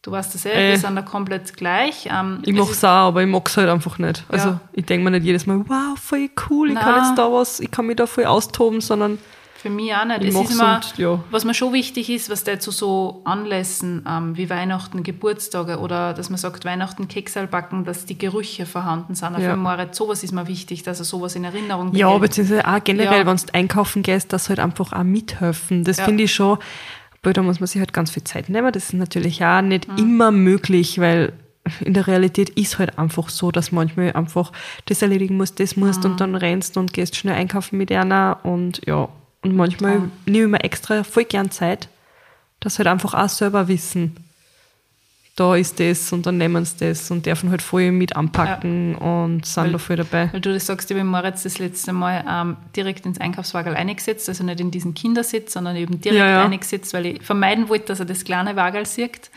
Du weißt das eh, Äh. wir sind da komplett gleich. Ähm, Ich mache es auch, aber ich mag es halt einfach nicht. Also Ja. ich denke mir nicht jedes Mal, wow, voll cool, ich kann Nein. jetzt da was, ich kann mich da voll austoben, sondern Für mich auch nicht. Ich es ist immer, und, ja. was mir schon wichtig ist, was der zu so Anlässen ähm, wie Weihnachten, Geburtstage oder dass man sagt, Weihnachten Keksal backen, dass die Gerüche vorhanden sind. Auch Ja. Für Moritz, sowas ist mir wichtig, dass er sowas in Erinnerung Ja, behält. beziehungsweise auch generell, Ja. wenn du einkaufen gehst, dass halt einfach auch mithelfen. Das Ja. finde ich schon, weil da muss man sich halt ganz viel Zeit nehmen. Das ist natürlich auch nicht Mhm. immer möglich, weil in der Realität ist halt einfach so, dass manchmal einfach das erledigen musst, das musst Mhm. und dann rennst und gehst schnell einkaufen mit einer und ja. Und manchmal Ja. nehme ich mir extra voll gern Zeit, dass halt einfach auch selber wissen, da ist das und dann nehmen sie das und dürfen halt voll mit anpacken und sind Weil- da voll dabei. Weil du das sagst, ich habe Moritz das letzte Mal ähm, direkt ins Einkaufswagen eingesetzt, also nicht in diesen Kindersitz, sondern eben direkt Ja, ja. eingesetzt, weil ich vermeiden wollte, dass er das kleine Wagen sieht.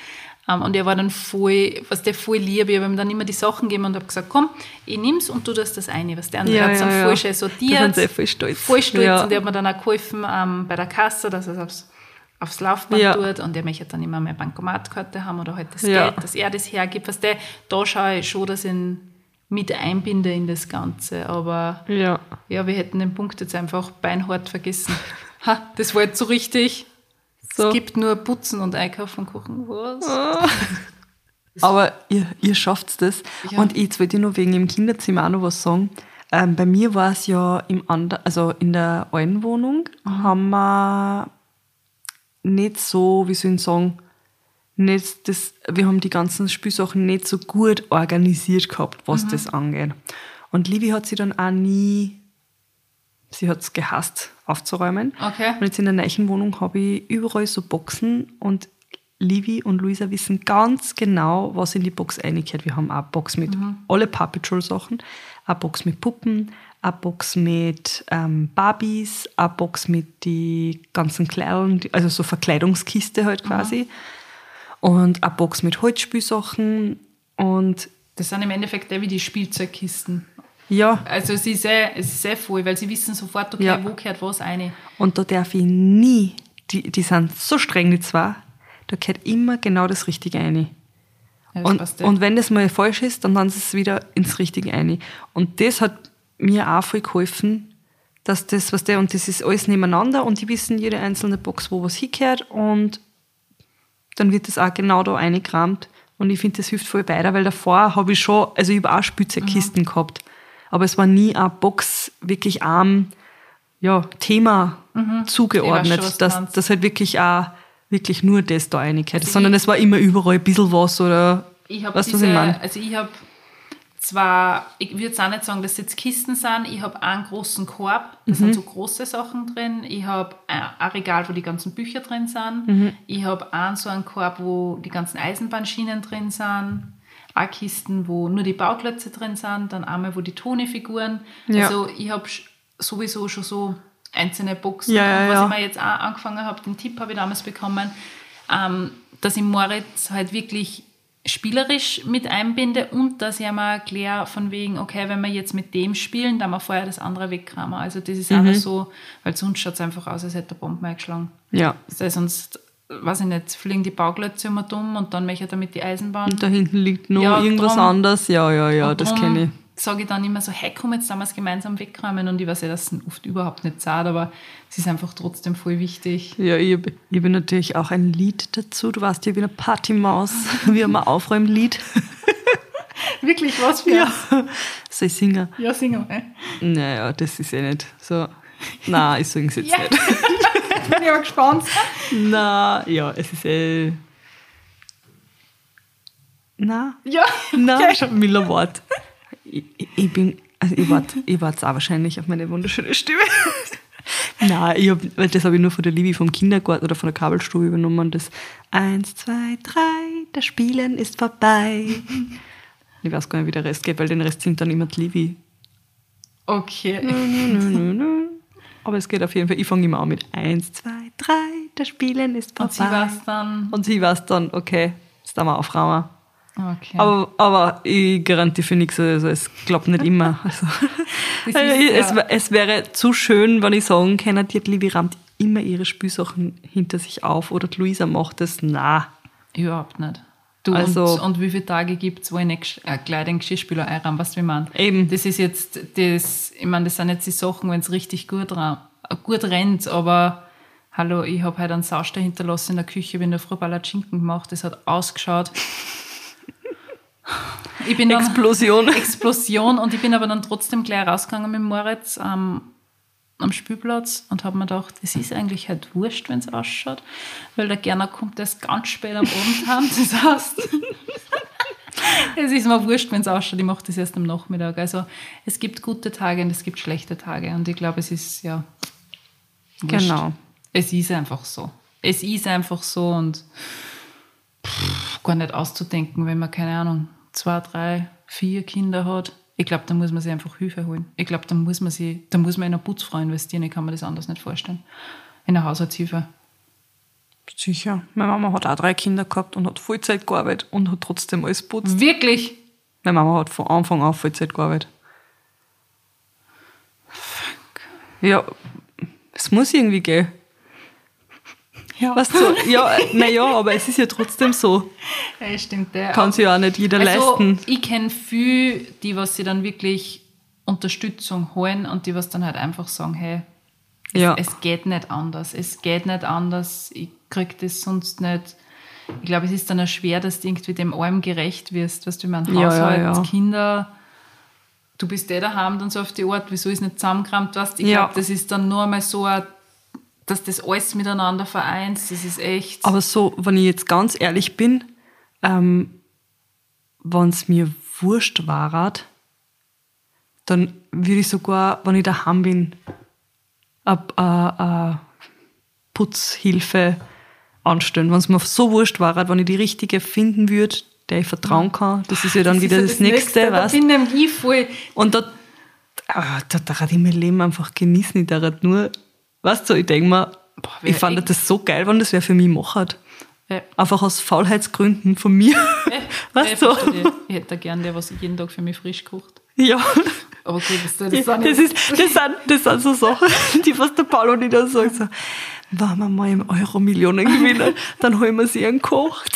Ähm, und er war dann voll, was der voll lieb. Ich habe ihm dann immer die Sachen gegeben und habe gesagt, komm, ich nimm's und du tust das eine. Was der andere Ja, hat es dann ja, voll ja. schön Da sortiert. sind sie voll stolz. Voll stolz. Ja. Und er hat mir dann auch geholfen ähm, bei der Kasse, dass er es aufs, Laufband Ja. tut. Und er möchte dann immer mehr Bankomatkarte haben oder halt das Ja. Geld, dass er das hergibt. Was der, da schaue ich schon, dass ich ihn mit einbinde in das Ganze. Aber Ja. ja, wir hätten den Punkt jetzt einfach beinhart vergessen. [LAUGHS] Ha, das war jetzt so richtig. So. Es gibt nur Putzen und Einkaufen und Kochen. Was? Aber ihr, ihr schafft das. Ja. Und jetzt wollte ich noch wegen im Kinderzimmer auch noch was sagen. Ähm, bei mir war es ja im ander, also in der alten Wohnung haben wir nicht so, wie soll ich sagen, nicht das, wir haben die ganzen Spielsachen nicht so gut organisiert gehabt, was das angeht. Und Livi hat sie dann auch nie, sie hat es gehasst, aufzuräumen. Okay. Und jetzt in der neuen Wohnung habe ich überall so Boxen und Livi und Luisa wissen ganz genau, was in die Box reingehört. Wir haben eine Box mit alle Paw Patrol Sachen, eine Box mit Puppen, eine Box mit ähm, Barbies, eine Box mit die ganzen Kleidung, also so Verkleidungskiste halt quasi und eine Box mit Holzspielsachen und Das sind im Endeffekt eh wie die Spielzeugkisten. ja, Also es ist eh, es ist eh voll, weil sie wissen sofort, okay, Ja. wo gehört was rein. Und da darf ich nie, die, die sind so streng, die zwei, da gehört immer genau das Richtige rein. Ja, Und, eh. und wenn das mal falsch ist, dann dann ist es wieder ins Richtige rein. Und das hat mir auch voll geholfen, dass das, was der, und das ist alles nebeneinander und die wissen jede einzelne Box, wo was hingehört und dann wird das auch genau da reingekramt. Und ich finde, das hilft voll weiter, weil davor habe ich schon, also ich habe auch Spielzeugkisten gehabt, aber es war nie eine Box wirklich am ja, Thema zugeordnet, Ich weiß schon, dass das halt wirklich auch wirklich nur das da reingehört, sondern es war immer überall ein bisschen was oder Ich weißt du, was diese, ich meine? also ich habe zwar, ich würde auch nicht sagen, dass es jetzt Kisten sind, ich habe einen großen Korb, da Mhm. sind so große Sachen drin, ich habe ein Regal, wo die ganzen Bücher drin sind, Mhm. ich habe einen so einen Korb, wo die ganzen Eisenbahnschienen drin sind, auch Kisten, wo nur die Bauklötze drin sind, dann einmal, wo die Tonefiguren, Ja. also ich habe sowieso schon so einzelne Boxen, Ja, ja, was ich mir jetzt auch angefangen habe, den Tipp habe ich damals bekommen, ähm, dass ich Moritz halt wirklich spielerisch mit einbinde und dass ich einmal erkläre von wegen, okay, wenn wir jetzt mit dem spielen, dann wir vorher das andere wegkramen. Also das ist Mhm. noch so, weil sonst schaut es einfach aus, als hätte der Bomben eingeschlagen. Ja. Das heißt, sonst, weiß ich nicht, fliegen die Bauklötze immer dumm und dann möchte ich damit die Eisenbahn. Und da hinten liegt noch Ja, irgendwas drum- anderes. Ja, ja, ja, das kenne ich. Sage ich dann immer so, hey, komm jetzt damals gemeinsam wegräumen und ich weiß ja, dass es oft überhaupt nicht zahlt, aber es ist einfach trotzdem voll wichtig. Ja, ich habe ich hab natürlich auch ein Lied dazu. Du warst ja wie eine Partymaus. [LAUGHS] Wir haben ein Aufräumlied. [LAUGHS] Wirklich, was für Ja. Soll ich singen? ja singen wir. Naja, das ist eh nicht so. Nein, ich singe es jetzt Ja. nicht. [LAUGHS] Bin ich mal gespannt. Na, ja, es ist eh. Na, Ja, na, okay. schon milder Wort. Ich, ich- bin, also ich warte ich wart auch wahrscheinlich auf meine wunderschöne Stimme. [LAUGHS] Nein, ich hab, weil das habe ich nur von der Livi vom Kindergarten oder von der Kabelstube übernommen. Das Eins, zwei, drei, das Spielen ist vorbei. Ich weiß gar nicht, wie der Rest geht, weil den Rest singt dann immer die Livi. Okay. Nö, nö, nö. Aber es geht auf jeden Fall. Ich fange immer an mit Eins, zwei, drei, das Spielen ist vorbei. Und sie war es dann. Und sie weiß dann, okay, jetzt haben wir aufräumen. Okay. Aber, aber ich garantiere für nichts, also es klappt nicht immer. [LAUGHS] Also, [LAUGHS] ist es, ja- es wäre zu schön, wenn ich sagen könnte, die Livi rammt immer ihre Spielsachen hinter sich auf oder die Luisa macht das. Na, Überhaupt nicht. Du, Also- und, und wie viele Tage gibt es, wo ich nicht äh, gleich den Geschirrspüler einrahm, was wir meinen? Eben. Das ist jetzt, das, ich meine, das sind jetzt die Sachen, wenn es richtig gut, gut rennt, aber hallo, ich habe halt einen Sauster hinterlassen in der Küche, bin der früh Palatschinken gemacht, das hat ausgeschaut. Ich bin dann, Explosion. [LAUGHS] Explosion und ich bin aber dann trotzdem gleich rausgegangen mit Moritz ähm, am Spielplatz und habe mir gedacht, es ist eigentlich halt wurscht, wenn es ausschaut, weil der Gerner kommt erst ganz spät am Abend heim. [LAUGHS] Das heißt, es ist mir wurscht, wenn es ausschaut, ich mache das erst am Nachmittag. Also es gibt gute Tage und es gibt schlechte Tage und ich glaube, es ist ja wurscht. Genau. Es ist einfach so. Es ist einfach so und pff, gar nicht auszudenken, wenn man, keine Ahnung, zwei, drei, vier Kinder hat. Ich glaube, da muss man sich einfach Hilfe holen. Ich glaube, da muss man sich, da muss man in eine Putzfrau investieren. Ich kann mir das anders nicht vorstellen. In eine Haushaltshilfe. Sicher. Meine Mama hat auch drei Kinder gehabt und hat Vollzeit gearbeitet und hat trotzdem alles putzt. Wirklich? Meine Mama hat von Anfang an Vollzeit gearbeitet. Ja, es muss irgendwie gehen. Ja. Weißt du, ja, naja, aber es ist ja trotzdem so. [LAUGHS] Ja, stimmt. Der. Kann sich ja auch nicht jeder also, leisten. ich kenne viel, die, was sie dann wirklich Unterstützung holen und die, was dann halt einfach sagen, hey, es, Ja. es geht nicht anders. Es geht nicht anders. Ich krieg das sonst nicht. Ich glaube, es ist dann auch schwer, dass du irgendwie dem allem gerecht wirst. Weißt du, mein Ja, ja, Haushalt, ja. Kinder, du bist eh daheim dann so auf die Art, wieso ist nicht zusammengekramt, weißt Ich Ja. glaube, das ist dann nur einmal so, ein, dass das alles miteinander vereint. Das ist echt. Aber so, wenn ich jetzt ganz ehrlich bin, ähm, wenn es mir wurscht war, dann würde ich sogar, wenn ich daheim bin, eine Putzhilfe anstellen. Wenn es mir so wurscht war, wenn ich die richtige finden würde, der ich vertrauen kann, das ist ja dann Das wieder ist das, ja Nächste. Da weißt? bin ich ich voll. Und da, ah, da darf ich mein Leben einfach genießen. Ich darf nur, weißt du, ich denke mir, Boah, ich fand das so geil, wenn das wer für mich macht. Ja. Einfach aus Faulheitsgründen von mir. Ja, [LAUGHS] Weißt ich du? Ich hätte gern der, was jeden Tag für mich frisch kocht. Ja. Aber gut, das, das, Das, sind ist, das, sind, das sind so Sachen, [LAUGHS] die was der Paulo nicht dann sagt. So, wenn wir mal im Euro Millionen gewinnen, dann holen wir sie einen Koch. [LAUGHS]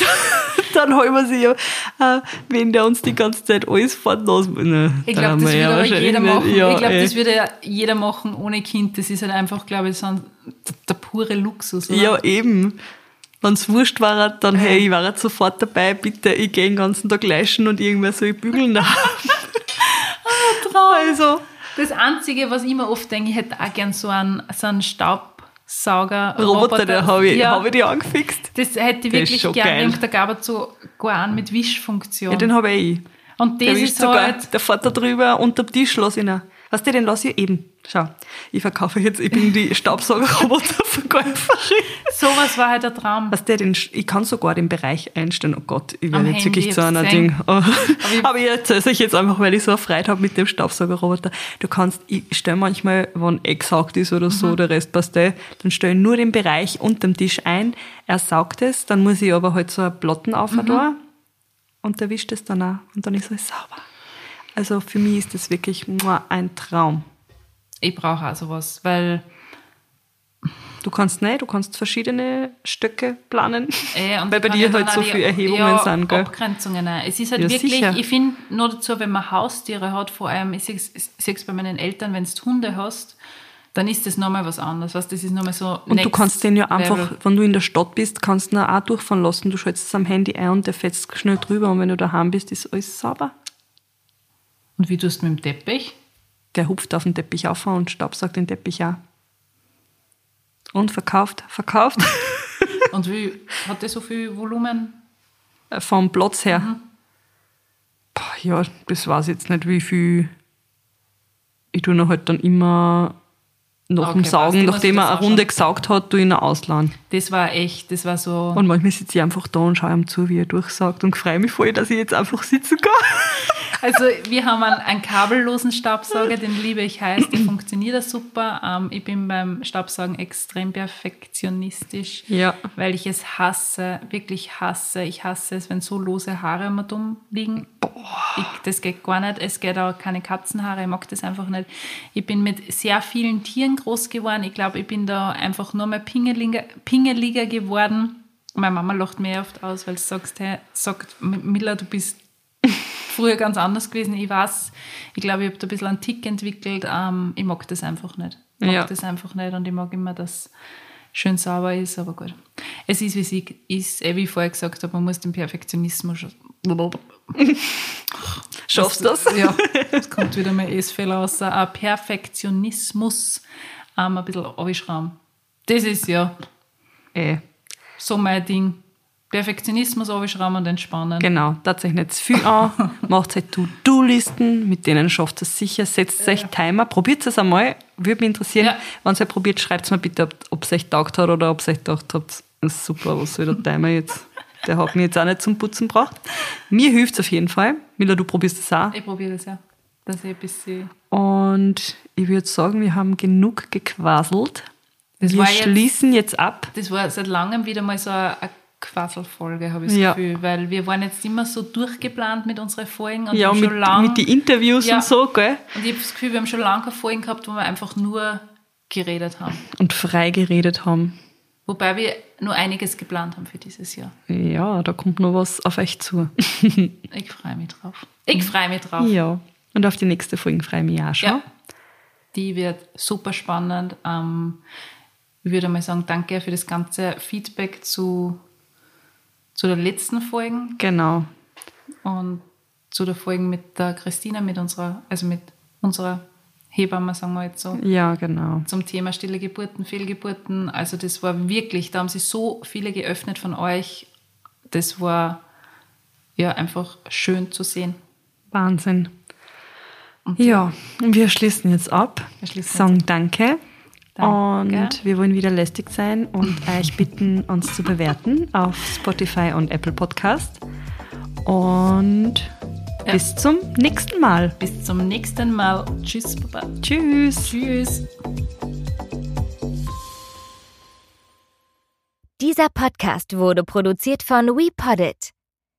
[LAUGHS] Dann holen wir sie, äh, wenn der uns die ganze Zeit alles fahren lassen will. Ich glaube, haben das ja würde jeder machen. Ja, ich glaube, das würde ja jeder machen ohne Kind. Das ist halt einfach, glaube ich, so ein, der, pure Luxus. Oder? Ja, eben. Wenn es wurscht war, dann hey, ich war jetzt sofort dabei, bitte, ich gehe den ganzen Tag leischen und irgendwer soll bügeln. [LAUGHS] Nein. also, Das Einzige, was ich mir oft denke, ich hätte auch gern so einen, so einen Staubsauger. Roboter, der habe ich, ja, hab ich die angefixt. Das hätte ich Der ist wirklich schon gern. geil. Da gab es sogar einen mit Wischfunktion. Ja, den habe ich. Und Der das wischt ist sogar, halt. der fährt da drüber unterm Tisch lass ihn auch. Weißt du, den lasse ich eben. Schau, ich verkaufe jetzt, ich bin die [LAUGHS] Staubsaugerroboterverkäuferin. Sowas war halt der Traum. Weißt du, den, ich kann sogar den Bereich einstellen. Oh Gott, ich werde jetzt wirklich ich zu einer. Ding. Oh. ich- Aber ich erzähle es euch jetzt einfach, weil ich so eine Freude habe mit dem Staubsaugerroboter. Du kannst, ich stelle manchmal, wenn eh gesaugt ist oder Mhm. so, der Rest passt eh, dann stelle ich nur den Bereich unterm Tisch ein. Er saugt es, dann muss ich aber halt so eine Platten auf Mhm. und der wischt es dann auch und dann ist alles sauber. Also für mich ist das wirklich mua, ein Traum. Ich brauche auch sowas, weil Du kannst nicht, du kannst verschiedene Stöcke planen, Äh, [LAUGHS] weil bei dir halt so viele Erhebungen ja, sind. Gell? Abgrenzungen. auch. Es ist halt Ja, wirklich, sicher. ich finde nur dazu, wenn man Haustiere hat, vor allem, ich sehe es bei meinen Eltern, wenn du Hunde hast, dann ist das nochmal was anderes. Weißt, das ist nochmal so. Und du kannst den ja einfach, Level. wenn du in der Stadt bist, kannst du ihn auch durchfahren lassen. Du schaltest es am Handy ein und der fetzt schnell drüber. Und wenn du daheim bist, ist alles sauber. Und wie tust du mit dem Teppich? Der hupft auf den Teppich auf und staubsaugt den Teppich auch. Und verkauft, verkauft. [LAUGHS] Und wie hat der so viel Volumen? Vom Platz her. Mhm. Boah, ja, das weiß ich jetzt nicht, wie viel. Ich tue ihn halt dann immer nach Okay, dem. Saugen, nachdem er eine Runde gesaugt hat, tue ich ihn ausladen. Das war echt, das war so. Und manchmal sitze ich einfach da und schaue ihm zu, wie er durchsaugt und freue mich voll, dass ich jetzt einfach sitzen kann. [LAUGHS] Also wir haben einen, einen kabellosen Staubsauger, den liebe ich heiß, der funktioniert ja super. Ähm, ich bin beim Staubsaugen extrem perfektionistisch, Ja. weil ich es hasse, wirklich hasse. Ich hasse es, wenn so lose Haare immer dumm liegen. Ich, das geht gar nicht. Es geht auch keine Katzenhaare, ich mag das einfach nicht. Ich bin mit sehr vielen Tieren groß geworden. Ich glaube, ich bin da einfach nur mal pingeliger, pingeliger geworden. Meine Mama lacht mir oft aus, weil sie sagt, hey, sagt, Miller, du bist früher ganz anders gewesen. Ich weiß, ich glaube, ich habe da ein bisschen einen Tick entwickelt. Ähm, ich mag das einfach nicht. Ich mag Ja. das einfach nicht und ich mag immer, dass schön sauber ist, aber gut. Es ist, wie es ist, eh, wie ich vorher gesagt habe, man muss den Perfektionismus schon- [LAUGHS] Schaffst du das? Ja, [LAUGHS] es kommt wieder mein S-Fehler raus. Ein Perfektionismus ähm, ein bisschen abschrauben. Das ist ja Eh. so mein Ding. Perfektionismus abschrauben und entspannen. Genau, tatsächlich nicht zu viel an. [LAUGHS] Macht halt To-Do-Listen, mit denen schafft es sicher. Setzt euch Timer, probiert es einmal. Würde mich interessieren. Ja. Wenn ihr es probiert, schreibt es mir bitte, ob es euch taugt hat oder ob ihr euch gedacht habt, ist super, was soll der Timer jetzt? Der hat mich jetzt auch nicht zum Putzen gebracht. Mir hilft es auf jeden Fall. Mila, du probierst es auch. Ich probiere das ja. Dass ich ein bisschen. Und ich würde sagen, wir haben genug gequasselt. Das wir war jetzt- schließen jetzt ab. Das war seit langem wieder mal so eine Quasselfolge, habe ich das Ja. Gefühl. Weil wir waren jetzt immer so durchgeplant mit unseren Folgen und Ja, haben mit, schon lang. mit den Interviews Ja. und so, gell? und ich habe das Gefühl, wir haben schon lange keine Folgen gehabt, wo wir einfach nur geredet haben. Und frei geredet haben. Wobei wir nur einiges geplant haben für dieses Jahr. Ja, da kommt noch was auf euch zu. [LAUGHS] Ich freue mich drauf. Ich freue mich drauf. Ja. Und auf die nächste Folge freue ich mich auch schon. Ja. Die wird super spannend. Ähm, ich würde mal sagen, danke für das ganze Feedback zu, zu der letzten Folge Genau. und zu der Folge mit der Christina, mit unserer, also mit unserer Hebamme, sagen wir jetzt so, Ja, genau. zum Thema stille Geburten, Fehlgeburten. Also das war wirklich, da haben sich so viele geöffnet von euch. Das war ja einfach schön zu sehen. Wahnsinn. Ja, und wir schließen jetzt ab. Wir schließen sagen Danke. Danke. Und wir wollen wieder lästig sein und [LAUGHS] euch bitten, uns zu bewerten auf Spotify und Apple Podcast. Und Ja. bis zum nächsten Mal. Bis zum nächsten Mal. Tschüss, Baba. Tschüss. Tschüss. Dieser Podcast wurde produziert von WePoddit.